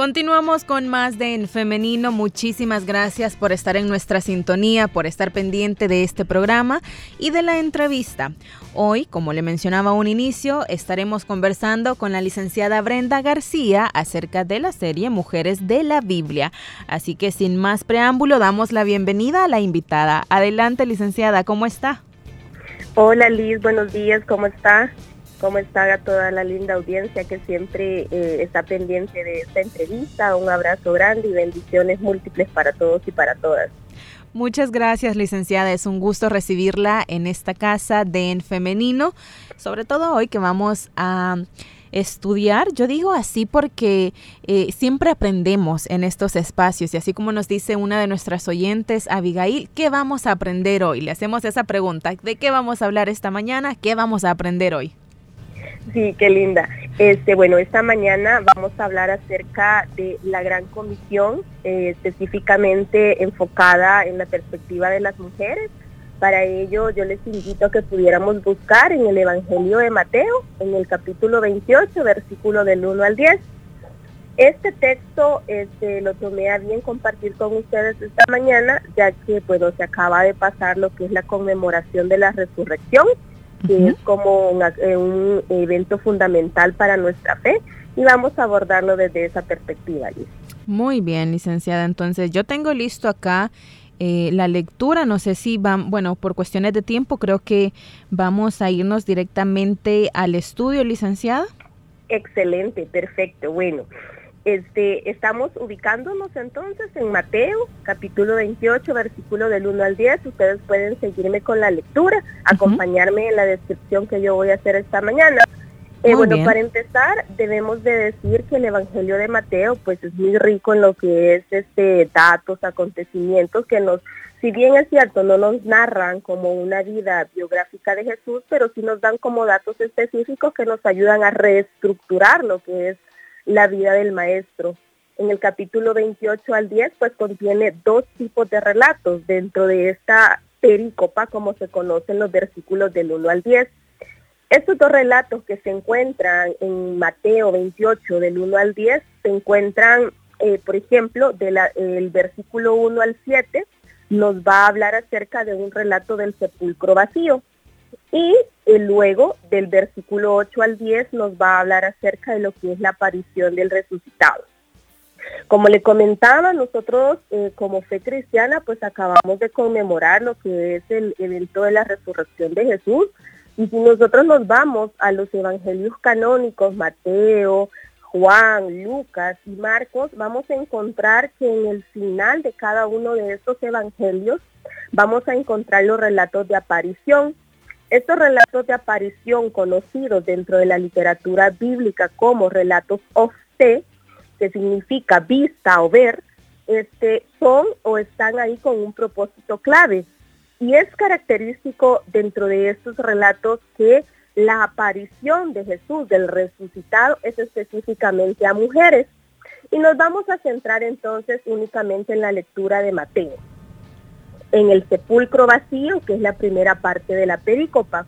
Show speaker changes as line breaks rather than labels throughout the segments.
Continuamos con más de En Femenino. Muchísimas gracias por estar en nuestra sintonía, por estar pendiente de este programa y de la entrevista. Hoy, como le mencionaba a un inicio, estaremos conversando con la licenciada Brenda García acerca de la serie Mujeres de la Biblia. Así que sin más preámbulo, damos la bienvenida a la invitada. Adelante, licenciada, ¿cómo está?
Hola Liz, buenos días, ¿cómo está? Cómo está toda la linda audiencia que siempre eh, está pendiente de esta entrevista. Un abrazo grande y bendiciones múltiples para todos y para todas.
Muchas gracias, licenciada. Es un gusto recibirla en esta casa de En Femenino, sobre todo hoy que vamos a estudiar. Yo digo así porque eh, siempre aprendemos en estos espacios y así como nos dice una de nuestras oyentes, Abigail, ¿qué vamos a aprender hoy? Le hacemos esa pregunta, ¿de qué vamos a hablar esta mañana? ¿Qué vamos a aprender hoy?
Sí, qué linda. Este, bueno, esta mañana vamos a hablar acerca de la gran comisión, eh, específicamente enfocada en la perspectiva de las mujeres. Para ello, yo les invito a que pudiéramos buscar en el Evangelio de Mateo, en el capítulo 28, versículo del 1 al 10. Este texto este, lo tomé a bien compartir con ustedes esta mañana, ya que bueno, se acaba de pasar lo que es la conmemoración de la resurrección que es como eh, un evento fundamental para nuestra fe y vamos a abordarlo desde esa perspectiva.
Muy bien, licenciada. Entonces, yo tengo listo acá eh, la lectura. No sé si van, bueno, por cuestiones de tiempo, creo que vamos a irnos directamente al estudio, licenciada.
Excelente, perfecto. Bueno, este, estamos ubicándonos entonces en Mateo, capítulo 28, versículo del 1 al 10. Ustedes pueden seguirme con la lectura, acompañarme en la descripción que yo voy a hacer esta mañana. Eh, bueno, para empezar, debemos de decir que el Evangelio de Mateo, pues es muy rico en lo que es este datos, acontecimientos que nos, si bien es cierto, no nos narran como una vida biográfica de Jesús, pero sí nos dan como datos específicos que nos ayudan a reestructurar lo que es la vida del maestro. En el capítulo 28 al 10, pues contiene dos tipos de relatos dentro de esta pericopa, como se conocen los versículos del 1 al 10. Estos dos relatos que se encuentran en Mateo 28 del 1 al 10 se encuentran, eh, por ejemplo, del versículo 1 al 7, nos va a hablar acerca de un relato del sepulcro vacío. Y eh, luego del versículo 8 al 10 nos va a hablar acerca de lo que es la aparición del resucitado. Como le comentaba, nosotros eh, como fe cristiana pues acabamos de conmemorar lo que es el evento de la resurrección de Jesús. Y si nosotros nos vamos a los evangelios canónicos, Mateo, Juan, Lucas y Marcos, vamos a encontrar que en el final de cada uno de estos evangelios vamos a encontrar los relatos de aparición estos relatos de aparición conocidos dentro de la literatura bíblica como relatos of fe, que significa vista o ver, este, son o están ahí con un propósito clave. Y es característico dentro de estos relatos que la aparición de Jesús, del resucitado, es específicamente a mujeres. Y nos vamos a centrar entonces únicamente en la lectura de Mateo en el sepulcro vacío, que es la primera parte de la pericopa.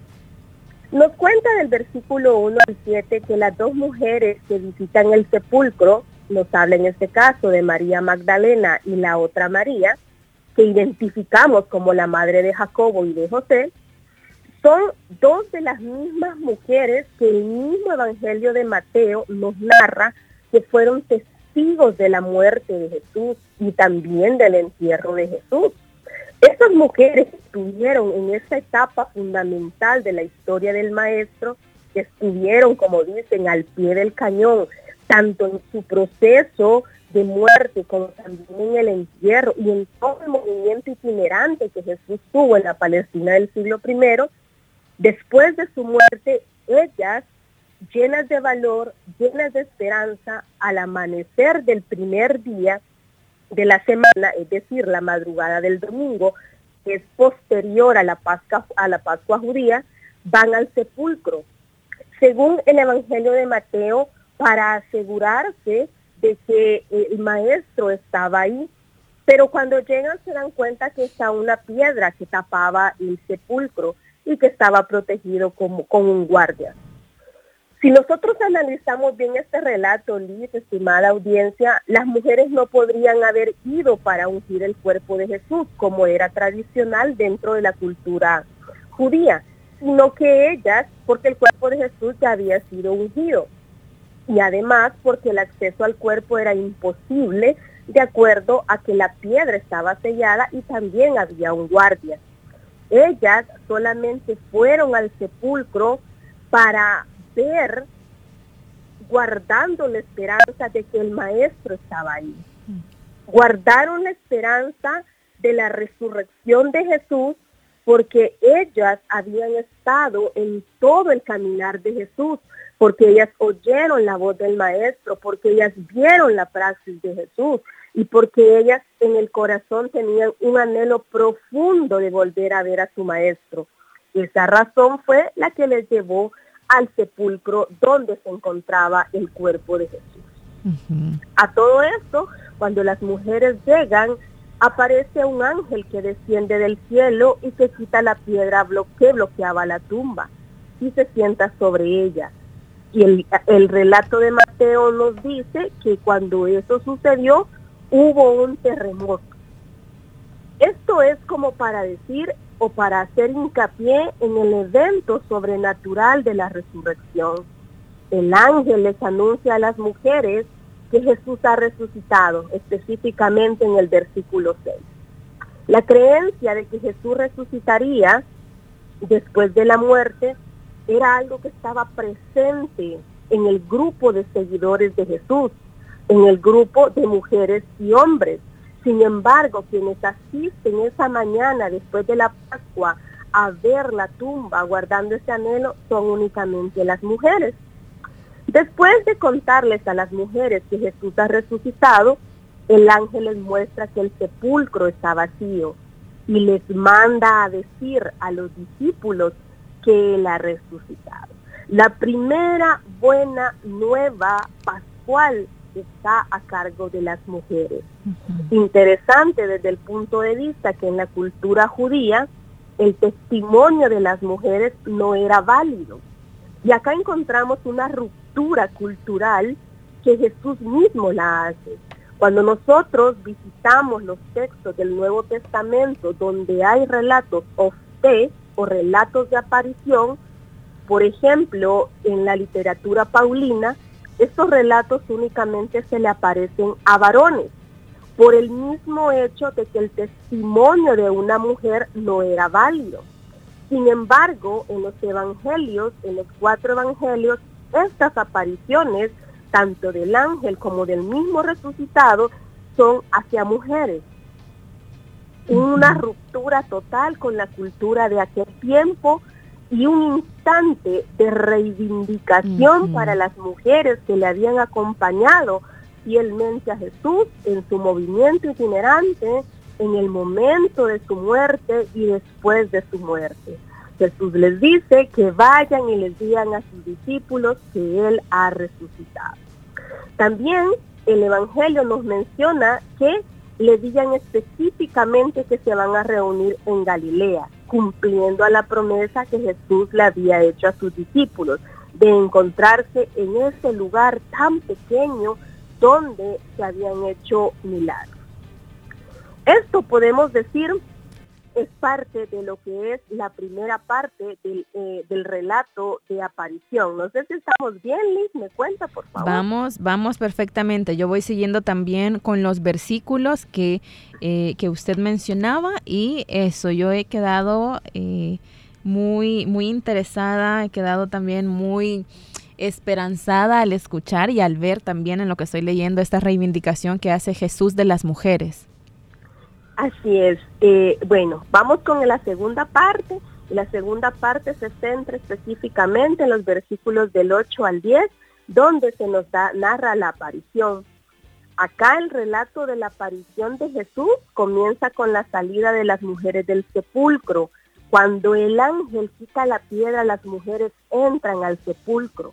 Nos cuenta del versículo 1 al 7 que las dos mujeres que visitan el sepulcro, nos habla en este caso de María Magdalena y la otra María, que identificamos como la madre de Jacobo y de José, son dos de las mismas mujeres que el mismo Evangelio de Mateo nos narra que fueron testigos de la muerte de Jesús y también del entierro de Jesús. Estas mujeres estuvieron en esa etapa fundamental de la historia del maestro, que estuvieron, como dicen, al pie del cañón, tanto en su proceso de muerte como también en el entierro y en todo el movimiento itinerante que Jesús tuvo en la Palestina del siglo I, después de su muerte, ellas, llenas de valor, llenas de esperanza, al amanecer del primer día, de la semana, es decir, la madrugada del domingo, que es posterior a la Pascua, a la Pascua judía, van al sepulcro. Según el Evangelio de Mateo, para asegurarse de que el maestro estaba ahí. Pero cuando llegan se dan cuenta que está una piedra que tapaba el sepulcro y que estaba protegido como, con un guardia. Si nosotros analizamos bien este relato, Liz, estimada audiencia, las mujeres no podrían haber ido para ungir el cuerpo de Jesús, como era tradicional dentro de la cultura judía, sino que ellas, porque el cuerpo de Jesús ya había sido ungido, y además porque el acceso al cuerpo era imposible de acuerdo a que la piedra estaba sellada y también había un guardia. Ellas solamente fueron al sepulcro para guardando la esperanza de que el maestro estaba ahí. Guardaron la esperanza de la resurrección de Jesús porque ellas habían estado en todo el caminar de Jesús, porque ellas oyeron la voz del Maestro, porque ellas vieron la praxis de Jesús y porque ellas en el corazón tenían un anhelo profundo de volver a ver a su Maestro. Esa razón fue la que les llevó al sepulcro donde se encontraba el cuerpo de Jesús. A todo esto, cuando las mujeres llegan, aparece un ángel que desciende del cielo y que quita la piedra que bloqueaba la tumba y se sienta sobre ella. Y el, el relato de Mateo nos dice que cuando eso sucedió, hubo un terremoto. Esto es como para decir o para hacer hincapié en el evento sobrenatural de la resurrección. El ángel les anuncia a las mujeres que Jesús ha resucitado, específicamente en el versículo 6. La creencia de que Jesús resucitaría después de la muerte era algo que estaba presente en el grupo de seguidores de Jesús, en el grupo de mujeres y hombres. Sin embargo, quienes asisten esa mañana después de la Pascua a ver la tumba guardando ese anhelo son únicamente las mujeres. Después de contarles a las mujeres que Jesús ha resucitado, el ángel les muestra que el sepulcro está vacío y les manda a decir a los discípulos que él ha resucitado. La primera buena nueva pascual está a cargo de las mujeres. Interesante desde el punto de vista que en la cultura judía el testimonio de las mujeres no era válido. Y acá encontramos una ruptura cultural que Jesús mismo la hace. Cuando nosotros visitamos los textos del Nuevo Testamento donde hay relatos o fe o relatos de aparición, por ejemplo, en la literatura paulina, estos relatos únicamente se le aparecen a varones, por el mismo hecho de que el testimonio de una mujer no era válido. Sin embargo, en los evangelios, en los cuatro evangelios, estas apariciones, tanto del ángel como del mismo resucitado, son hacia mujeres. Una ruptura total con la cultura de aquel tiempo y un instante de reivindicación para las mujeres que le habían acompañado fielmente a Jesús en su movimiento itinerante, en el momento de su muerte y después de su muerte. Jesús les dice que vayan y les digan a sus discípulos que Él ha resucitado. También el Evangelio nos menciona que le digan específicamente que se van a reunir en Galilea, cumpliendo a la promesa que Jesús le había hecho a sus discípulos, de encontrarse en ese lugar tan pequeño donde se habían hecho milagros. Esto podemos decir es parte de lo que es la primera parte del, eh, del, relato de aparición. No sé si estamos bien, Liz, me cuenta, por favor.
Vamos, vamos perfectamente. Yo voy siguiendo también con los versículos que, eh, que usted mencionaba y eso, yo he quedado eh, muy, muy interesada, he quedado también muy esperanzada al escuchar y al ver también en lo que estoy leyendo esta reivindicación que hace Jesús de las mujeres.
Así es. Eh, bueno, vamos con la segunda parte. La segunda parte se centra específicamente en los versículos del 8 al 10, donde se nos da, narra la aparición. Acá el relato de la aparición de Jesús comienza con la salida de las mujeres del sepulcro. Cuando el ángel quita la piedra, las mujeres entran al sepulcro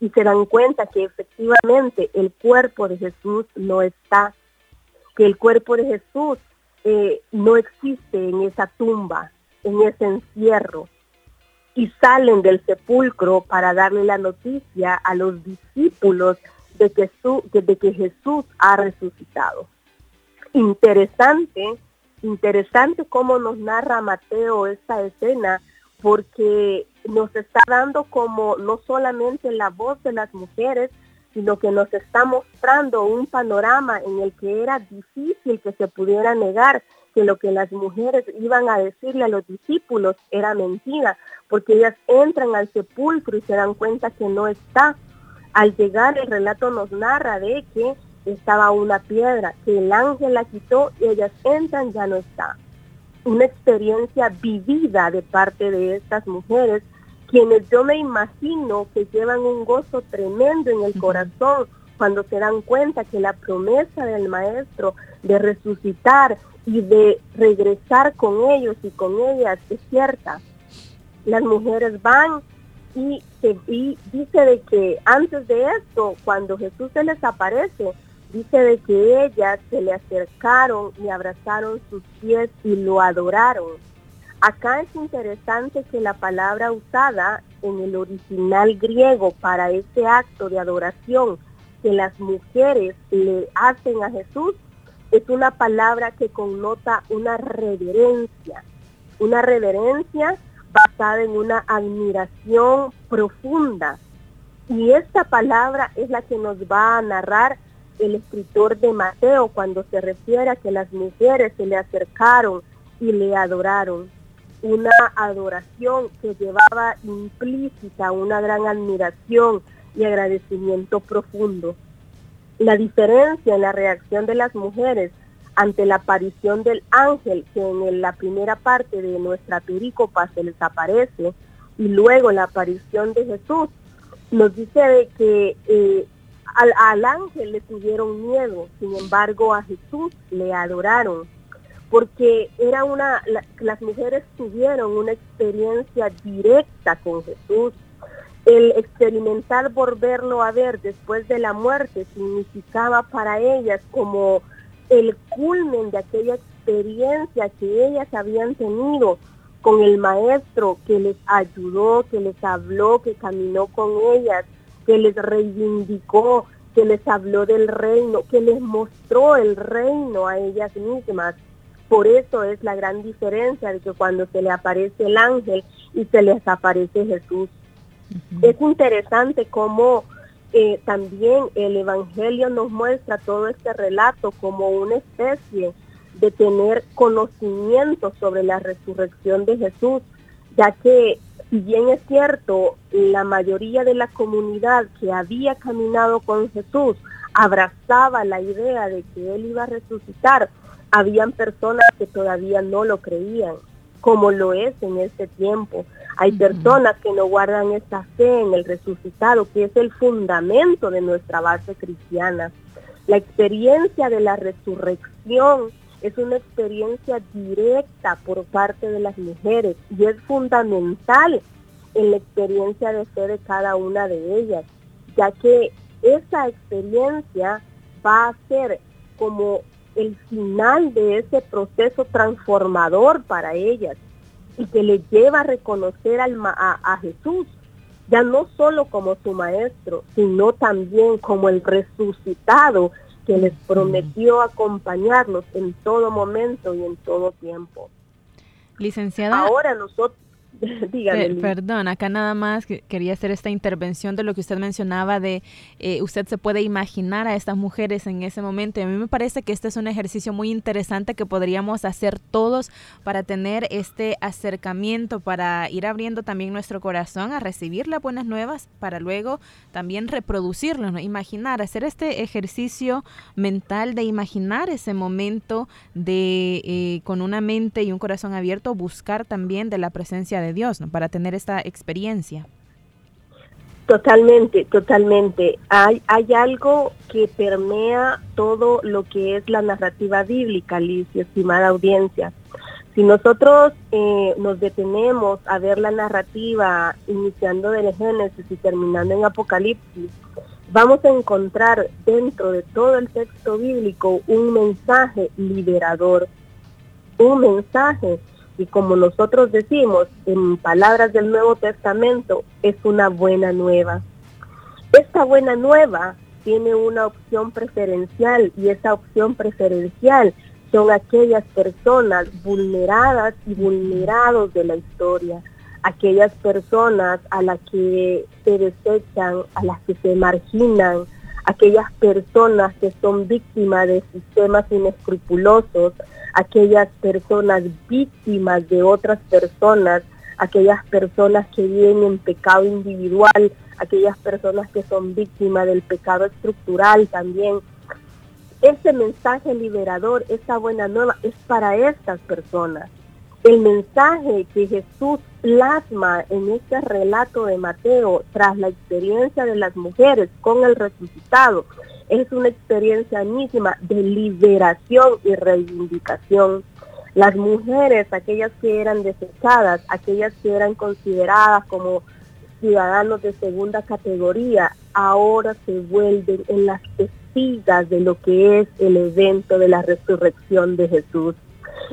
y se dan cuenta que efectivamente el cuerpo de Jesús no está, que el cuerpo de Jesús eh, no existe en esa tumba, en ese encierro, y salen del sepulcro para darle la noticia a los discípulos de que, de que Jesús ha resucitado. Interesante, interesante cómo nos narra Mateo esta escena, porque nos está dando como no solamente la voz de las mujeres, sino que nos está mostrando un panorama en el que era difícil que se pudiera negar que lo que las mujeres iban a decirle a los discípulos era mentira, porque ellas entran al sepulcro y se dan cuenta que no está. Al llegar el relato nos narra de que estaba una piedra, que el ángel la quitó y ellas entran, ya no está. Una experiencia vivida de parte de estas mujeres quienes yo me imagino que llevan un gozo tremendo en el corazón cuando se dan cuenta que la promesa del Maestro de resucitar y de regresar con ellos y con ellas es cierta. Las mujeres van y, y dice de que antes de esto, cuando Jesús se les aparece, dice de que ellas se le acercaron y abrazaron sus pies y lo adoraron. Acá es interesante que la palabra usada en el original griego para ese acto de adoración que las mujeres le hacen a Jesús es una palabra que connota una reverencia, una reverencia basada en una admiración profunda. Y esta palabra es la que nos va a narrar el escritor de Mateo cuando se refiere a que las mujeres se le acercaron y le adoraron una adoración que llevaba implícita una gran admiración y agradecimiento profundo. La diferencia en la reacción de las mujeres ante la aparición del ángel que en la primera parte de nuestra perícopa se les aparece y luego la aparición de Jesús nos dice de que eh, al, al ángel le tuvieron miedo, sin embargo a Jesús le adoraron porque era una, las mujeres tuvieron una experiencia directa con Jesús. El experimentar volverlo a ver después de la muerte significaba para ellas como el culmen de aquella experiencia que ellas habían tenido con el maestro que les ayudó, que les habló, que caminó con ellas, que les reivindicó, que les habló del reino, que les mostró el reino a ellas mismas. Por eso es la gran diferencia de que cuando se le aparece el ángel y se les aparece Jesús. Es interesante cómo eh, también el Evangelio nos muestra todo este relato como una especie de tener conocimiento sobre la resurrección de Jesús, ya que si bien es cierto, la mayoría de la comunidad que había caminado con Jesús abrazaba la idea de que Él iba a resucitar, habían personas que todavía no lo creían, como lo es en este tiempo. Hay personas que no guardan esta fe en el resucitado, que es el fundamento de nuestra base cristiana. La experiencia de la resurrección es una experiencia directa por parte de las mujeres y es fundamental en la experiencia de fe de cada una de ellas, ya que esa experiencia va a ser como el final de ese proceso transformador para ellas y que le lleva a reconocer al a, a Jesús, ya no solo como su maestro, sino también como el resucitado que les prometió acompañarlos en todo momento y en todo tiempo.
Licenciada.
Ahora nosotros,
perdón, acá nada más quería hacer esta intervención de lo que usted mencionaba de eh, usted se puede imaginar a estas mujeres en ese momento. Y a mí me parece que este es un ejercicio muy interesante que podríamos hacer todos para tener este acercamiento, para ir abriendo también nuestro corazón a recibir las buenas nuevas, para luego también reproducirlo, ¿no? imaginar, hacer este ejercicio mental de imaginar ese momento de eh, con una mente y un corazón abierto, buscar también de la presencia de Dios, ¿no? Para tener esta experiencia.
Totalmente, totalmente. Hay, hay algo que permea todo lo que es la narrativa bíblica, Liz, estimada audiencia. Si nosotros eh, nos detenemos a ver la narrativa iniciando del Génesis y terminando en Apocalipsis, vamos a encontrar dentro de todo el texto bíblico un mensaje liberador, un mensaje y como nosotros decimos en palabras del Nuevo Testamento, es una buena nueva. Esta buena nueva tiene una opción preferencial y esa opción preferencial son aquellas personas vulneradas y vulnerados de la historia, aquellas personas a las que se desechan, a las que se marginan, aquellas personas que son víctimas de sistemas inescrupulosos, aquellas personas víctimas de otras personas, aquellas personas que viven en pecado individual, aquellas personas que son víctimas del pecado estructural también. Ese mensaje liberador, esa buena nueva, es para estas personas. El mensaje que Jesús plasma en este relato de Mateo tras la experiencia de las mujeres con el resucitado es una experiencia misma de liberación y reivindicación. Las mujeres, aquellas que eran desechadas, aquellas que eran consideradas como ciudadanos de segunda categoría, ahora se vuelven en las testigos de lo que es el evento de la resurrección de Jesús.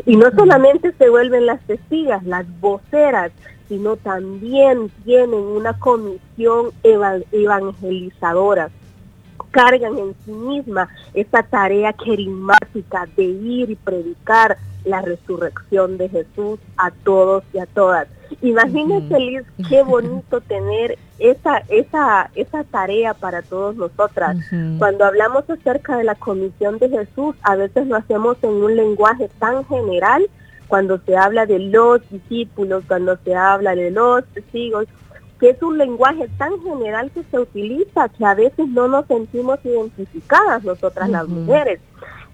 Y no solamente se vuelven las testigos, las voceras, sino también tienen una comisión evangelizadora. Cargan en sí misma esa tarea querimática de ir y predicar la resurrección de Jesús a todos y a todas. Imagínense, Liz, qué bonito tener esa, esa, esa tarea para todos nosotras. Cuando hablamos acerca de la comisión de Jesús, a veces lo hacemos en un lenguaje tan general, cuando se habla de los discípulos, cuando se habla de los testigos, que es un lenguaje tan general que se utiliza que a veces no nos sentimos identificadas nosotras las mujeres.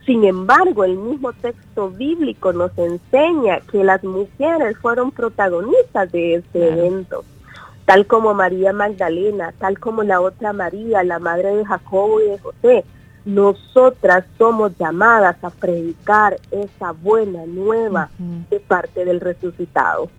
Sin embargo, el mismo texto bíblico nos enseña que las mujeres fueron protagonistas de este evento, tal como María Magdalena, tal como la otra María, la madre de Jacobo y de José. Nosotras somos llamadas a predicar esa buena nueva de parte del resucitado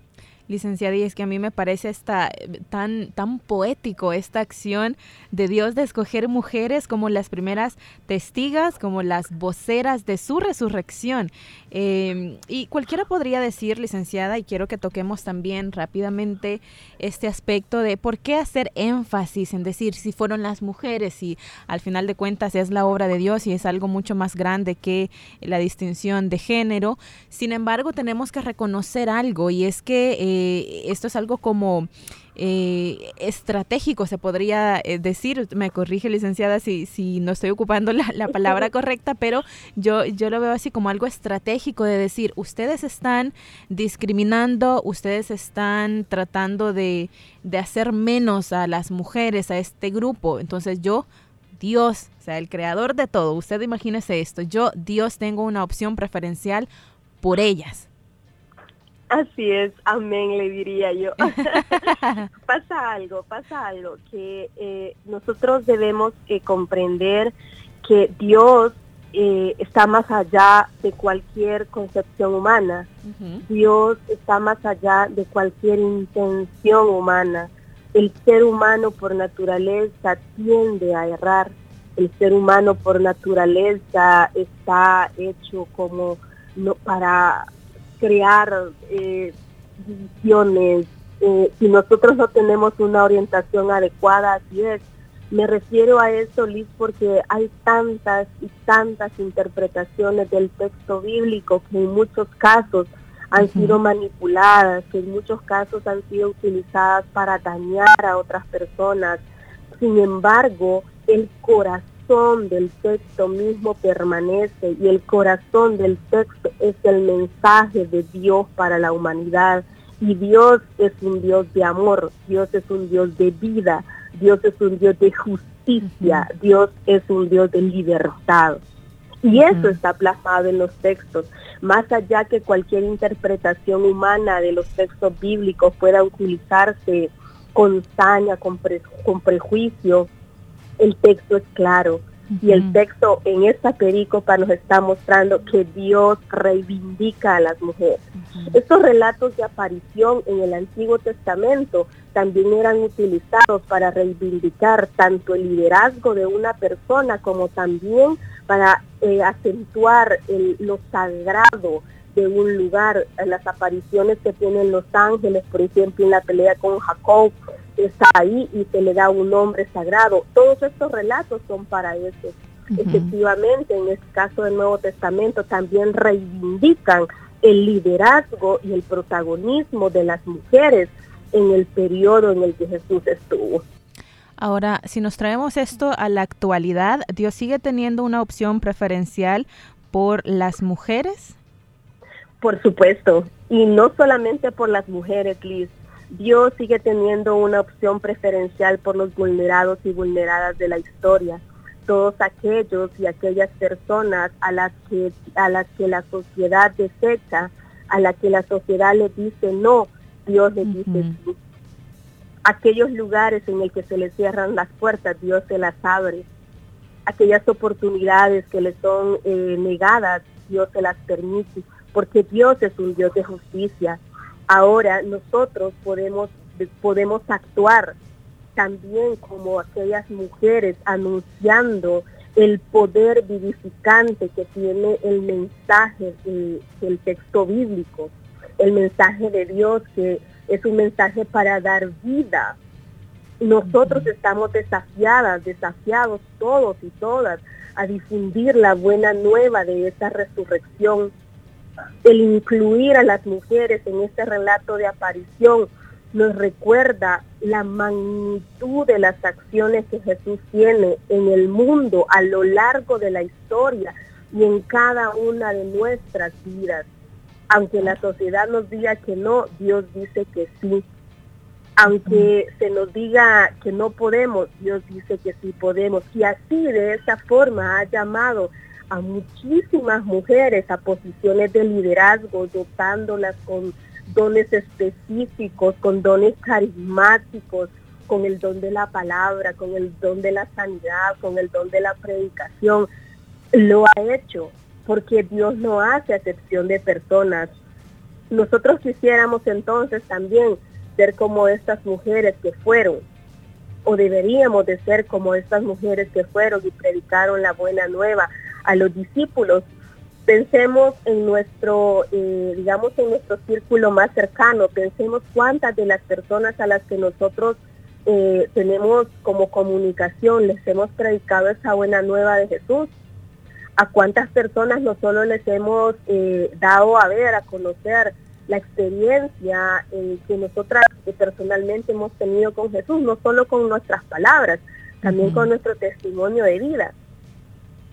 licenciada, y es que a mí me parece esta, tan, tan poético esta acción de Dios de escoger mujeres como las primeras testigas, como las voceras de su resurrección. Em, y cualquiera podría decir, licenciada, y quiero que toquemos también rápidamente este aspecto de por qué hacer énfasis en decir si fueron las mujeres y al final de cuentas es la obra de Dios y es algo mucho más grande que la distinción de género. Sin embargo, tenemos que reconocer algo y es que eh, esto es algo como eh, estratégico, se podría eh, decir, me corrige licenciada si, si no estoy ocupando la, palabra correcta, pero yo, yo lo veo así como algo estratégico de decir, ustedes están discriminando, ustedes están tratando de, de hacer menos a las mujeres, a este grupo, entonces yo Dios, o sea, el creador de todo, usted imagínese esto, yo, Dios, tengo una opción preferencial por ellas.
Así es, amén, le diría yo. pasa algo, pasa algo, que eh, nosotros debemos eh, comprender que Dios eh, está más allá de cualquier concepción humana. Dios está más allá de cualquier intención humana. El ser humano por naturaleza tiende a errar. El ser humano por naturaleza está hecho como no para crear eh, divisiones, eh, si nosotros no tenemos una orientación adecuada, así es. Me refiero a eso, Liz, porque hay tantas y tantas interpretaciones del texto bíblico que en muchos casos han sido manipuladas, que en muchos casos han sido utilizadas para dañar a otras personas. Sin embargo, el corazón del texto mismo permanece y el corazón del texto es el mensaje de Dios para la humanidad. Y Dios es un Dios de amor, Dios es un Dios de vida, Dios es un Dios de justicia, Dios es un Dios de libertad. Y eso está plasmado en los textos. Más allá que cualquier interpretación humana de los textos bíblicos pueda utilizarse con saña, con, con prejuicio, el texto es claro. Y el texto en esta perícopa nos está mostrando que Dios reivindica a las mujeres. Estos relatos de aparición en el Antiguo Testamento también eran utilizados para reivindicar tanto el liderazgo de una persona como también para eh, acentuar lo sagrado de un lugar, las apariciones que tienen los ángeles, por ejemplo, en la pelea con Jacob, está ahí y se le da un nombre sagrado. Todos estos relatos son para eso. Efectivamente, en el caso del Nuevo Testamento también reivindican el liderazgo y el protagonismo de las mujeres en el periodo en el que Jesús estuvo.
Ahora, si nos traemos esto a la actualidad, ¿Dios sigue teniendo una opción preferencial por las mujeres?
Por supuesto, y no solamente por las mujeres, Liz. Dios sigue teniendo una opción preferencial por los vulnerados y vulneradas de la historia. Todos aquellos y aquellas personas a las que, a las que la sociedad desecha, a las que la sociedad le dice no, Dios le dice sí. Aquellos lugares en el que se le cierran las puertas, Dios se las abre. Aquellas oportunidades que le son eh, negadas, Dios se las permite, porque Dios es un Dios de justicia. Ahora nosotros podemos, podemos actuar también como aquellas mujeres anunciando el poder vivificante que tiene el mensaje del texto bíblico, el mensaje de Dios que es un mensaje para dar vida. Nosotros estamos desafiadas, desafiados todos y todas a difundir la buena nueva de esta resurrección. El incluir a las mujeres en este relato de aparición nos recuerda la magnitud de las acciones que Jesús tiene en el mundo a lo largo de la historia y en cada una de nuestras vidas. Aunque la sociedad nos diga que no, Dios dice que sí. Aunque se nos diga que no podemos, Dios dice que sí podemos. Y así de esa forma ha llamado a muchísimas mujeres a posiciones de liderazgo, dotándolas con dones específicos, con dones carismáticos, con el don de la palabra, con el don de la sanidad, con el don de la predicación. Lo ha hecho porque Dios no hace acepción de personas. Nosotros quisiéramos entonces también ser como estas mujeres que fueron, o deberíamos de ser como estas mujeres que fueron y predicaron la buena nueva a los discípulos. Pensemos en nuestro, eh, digamos, en nuestro círculo más cercano, pensemos cuántas de las personas a las que nosotros eh, tenemos como comunicación les hemos predicado esa buena nueva de Jesús a cuántas personas no solo les hemos eh, dado a ver, a conocer la experiencia eh, que nosotras personalmente hemos tenido con Jesús, no solo con nuestras palabras, también con nuestro testimonio de vida.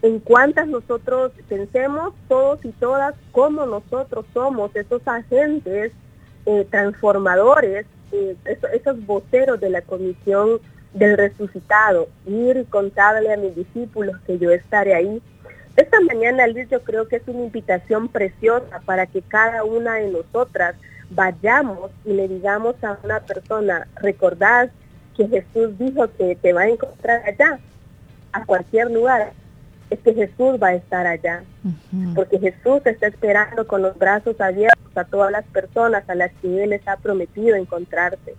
En cuántas nosotros pensemos todos y todas cómo nosotros somos esos agentes eh, transformadores, esos, esos voceros de la comisión del resucitado, ir y contarle a mis discípulos que yo estaré ahí. Esta mañana, Liz, yo creo que es una invitación preciosa para que cada una de nosotras vayamos y le digamos a una persona, recordad que Jesús dijo que te va a encontrar allá, a cualquier lugar, es que Jesús va a estar allá, porque Jesús está esperando con los brazos abiertos a todas las personas a las que Él les ha prometido encontrarse,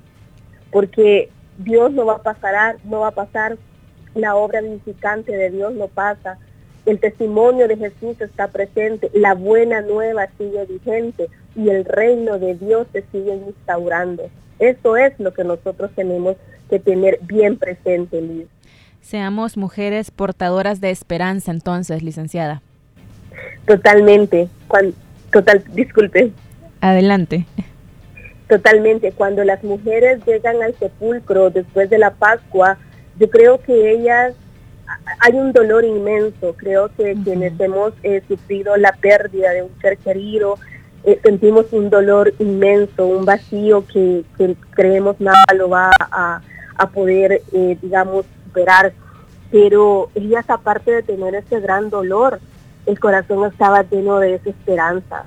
porque Dios no va a pasar, no va a pasar, la obra vivificante de Dios no pasa, el testimonio de Jesús está presente, la buena nueva sigue vigente y el reino de Dios se sigue instaurando. Eso es lo que nosotros tenemos que tener bien presente, Liz.
Seamos mujeres portadoras de esperanza entonces, licenciada.
Totalmente. total, disculpe.
Adelante.
Totalmente. Cuando las mujeres llegan al sepulcro después de la Pascua, yo creo que ellas hay un dolor inmenso. Creo que quienes hemos eh, sufrido la pérdida de un ser querido, eh, sentimos un dolor inmenso, un vacío que, creemos nada lo va a, poder, eh, digamos, superar. Pero ellas, aparte de tener ese gran dolor, el corazón estaba lleno de desesperanza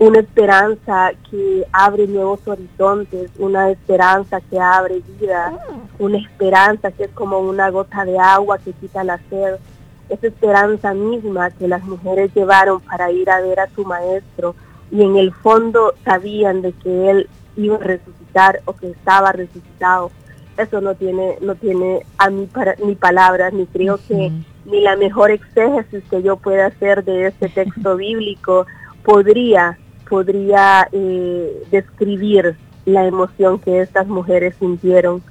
una esperanza que abre nuevos horizontes, una esperanza que abre vida, una esperanza que es como una gota de agua que quita la sed, esa esperanza misma que las mujeres llevaron para ir a ver a su maestro y en el fondo sabían de que él iba a resucitar o que estaba resucitado. Eso no tiene, no tiene a mí para, ni palabras, ni creo que ni la mejor exégesis que yo pueda hacer de este texto bíblico podría, podría eh, describir la emoción que estas mujeres sintieron.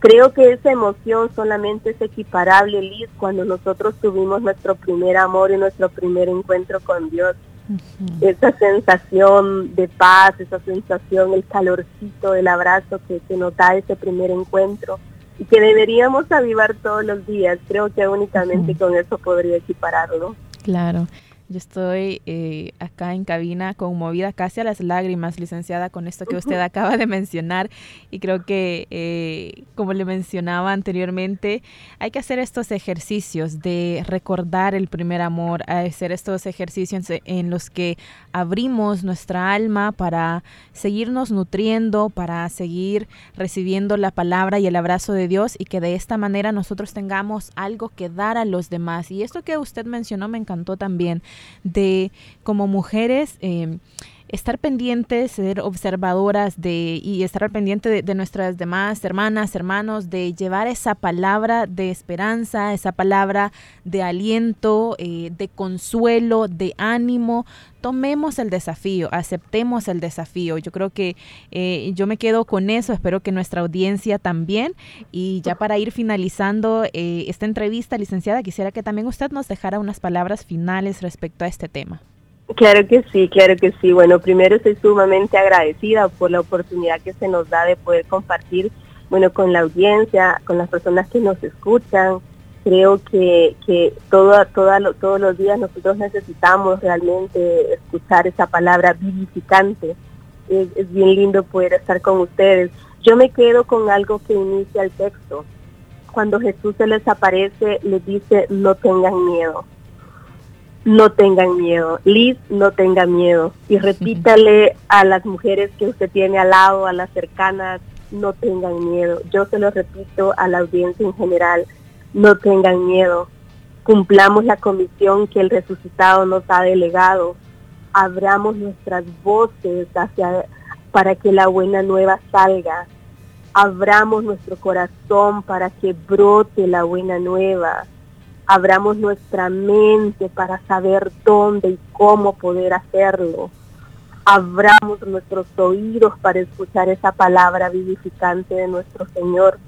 Creo que esa emoción solamente es equiparable, Liz, cuando nosotros tuvimos nuestro primer amor y nuestro primer encuentro con Dios. Esa sensación de paz, esa sensación, el calorcito, el abrazo que, que nos da ese primer encuentro y que deberíamos avivar todos los días. Creo que únicamente con eso podría equipararlo.
Claro. Yo estoy eh, acá en cabina conmovida casi a las lágrimas, licenciada, con esto que usted acaba de mencionar. Y creo que, eh, como le mencionaba anteriormente, hay que hacer estos ejercicios de recordar el primer amor, hacer estos ejercicios en los que abrimos nuestra alma para seguirnos nutriendo, para seguir recibiendo la palabra y el abrazo de Dios y que de esta manera nosotros tengamos algo que dar a los demás. Y esto que usted mencionó me encantó también de como mujeres eh, estar pendientes, ser observadoras de y estar al pendiente de, nuestras demás hermanas, hermanos, de llevar esa palabra de esperanza, esa palabra de aliento, eh, de consuelo, de ánimo. Tomemos el desafío, aceptemos el desafío. Yo creo que eh, yo me quedo con eso, espero que nuestra audiencia también. Y ya para ir finalizando esta entrevista, licenciada, quisiera que también usted nos dejara unas palabras finales respecto a este tema.
Claro que sí, claro que sí. Bueno, primero estoy sumamente agradecida por la oportunidad que se nos da de poder compartir, bueno, con la audiencia, con las personas que nos escuchan. Creo que, que todo, todos los días nosotros necesitamos realmente escuchar esa palabra vivificante. Es, es bien lindo poder estar con ustedes. Yo me quedo con algo que inicia el texto. Cuando Jesús se les aparece, les dice, no tengan miedo no tengan miedo. Liz, no tenga miedo. Y repítale a las mujeres que usted tiene al lado, a las cercanas, no tengan miedo. Yo se lo repito a la audiencia en general, no tengan miedo. Cumplamos la comisión que el resucitado nos ha delegado. Abramos nuestras voces hacia para que la buena nueva salga. Abramos nuestro corazón para que brote la buena nueva abramos nuestra mente para saber dónde y cómo poder hacerlo. Abramos nuestros oídos para escuchar esa palabra vivificante de nuestro Señor.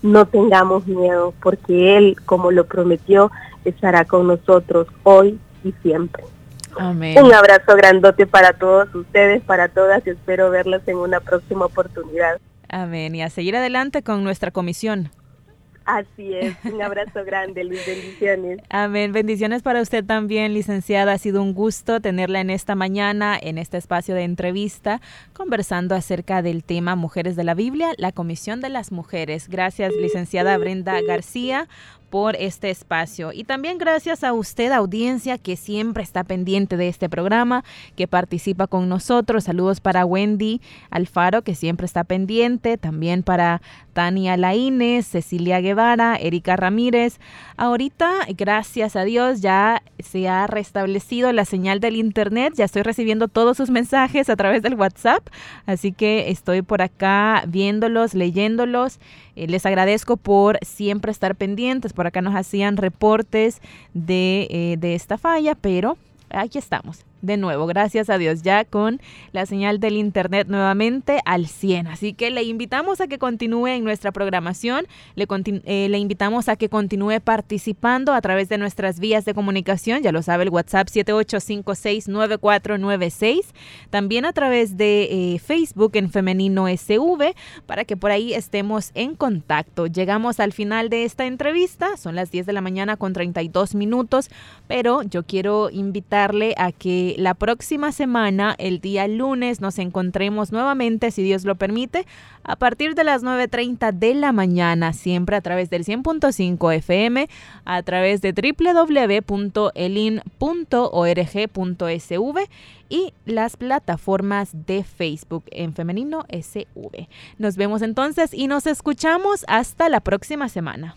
No tengamos miedo, porque Él, como lo prometió, estará con nosotros hoy y siempre. Un abrazo grandote para todos ustedes, para todas, y espero verlos en una próxima oportunidad.
Amén. Y a seguir adelante con nuestra comisión.
Así es, un abrazo grande, Luis, bendiciones.
Amén, bendiciones para usted también, licenciada. Ha sido un gusto tenerla en esta mañana, en este espacio de entrevista, conversando acerca del tema Mujeres de la Biblia, la Comisión de las Mujeres. Gracias, licenciada Brenda García, por este espacio. Y también gracias a usted, audiencia, que siempre está pendiente de este programa, que participa con nosotros. Saludos para Wendy Alfaro, que siempre está pendiente. También para Tania Laínez, Cecilia Guevara, Erika Ramírez. Ahorita, gracias a Dios, ya se ha restablecido la señal del Internet. Ya estoy recibiendo todos sus mensajes a través del WhatsApp. Así que estoy por acá viéndolos, leyéndolos. Eh, les agradezco por siempre estar pendientes. Por acá nos hacían reportes de, eh, de esta falla, pero aquí estamos de nuevo, gracias a Dios, ya con la señal del Internet nuevamente al 100. Así que le invitamos a que continúe en nuestra programación, le, eh, le, invitamos a que continúe participando a través de nuestras vías de comunicación, ya lo sabe el WhatsApp 78569496, también a través de eh, Facebook en Femenino SV, para que por ahí estemos en contacto. Llegamos al final de esta entrevista, son las 10 de la mañana con 32 minutos, pero yo quiero invitarle a la próxima semana, el día lunes, nos encontremos nuevamente, si Dios lo permite, a partir de las 9.30 de la mañana, siempre a través del 100.5 FM, a través de www.elin.org.sv y las plataformas de Facebook en femenino SV. Nos vemos entonces y nos escuchamos hasta la próxima semana.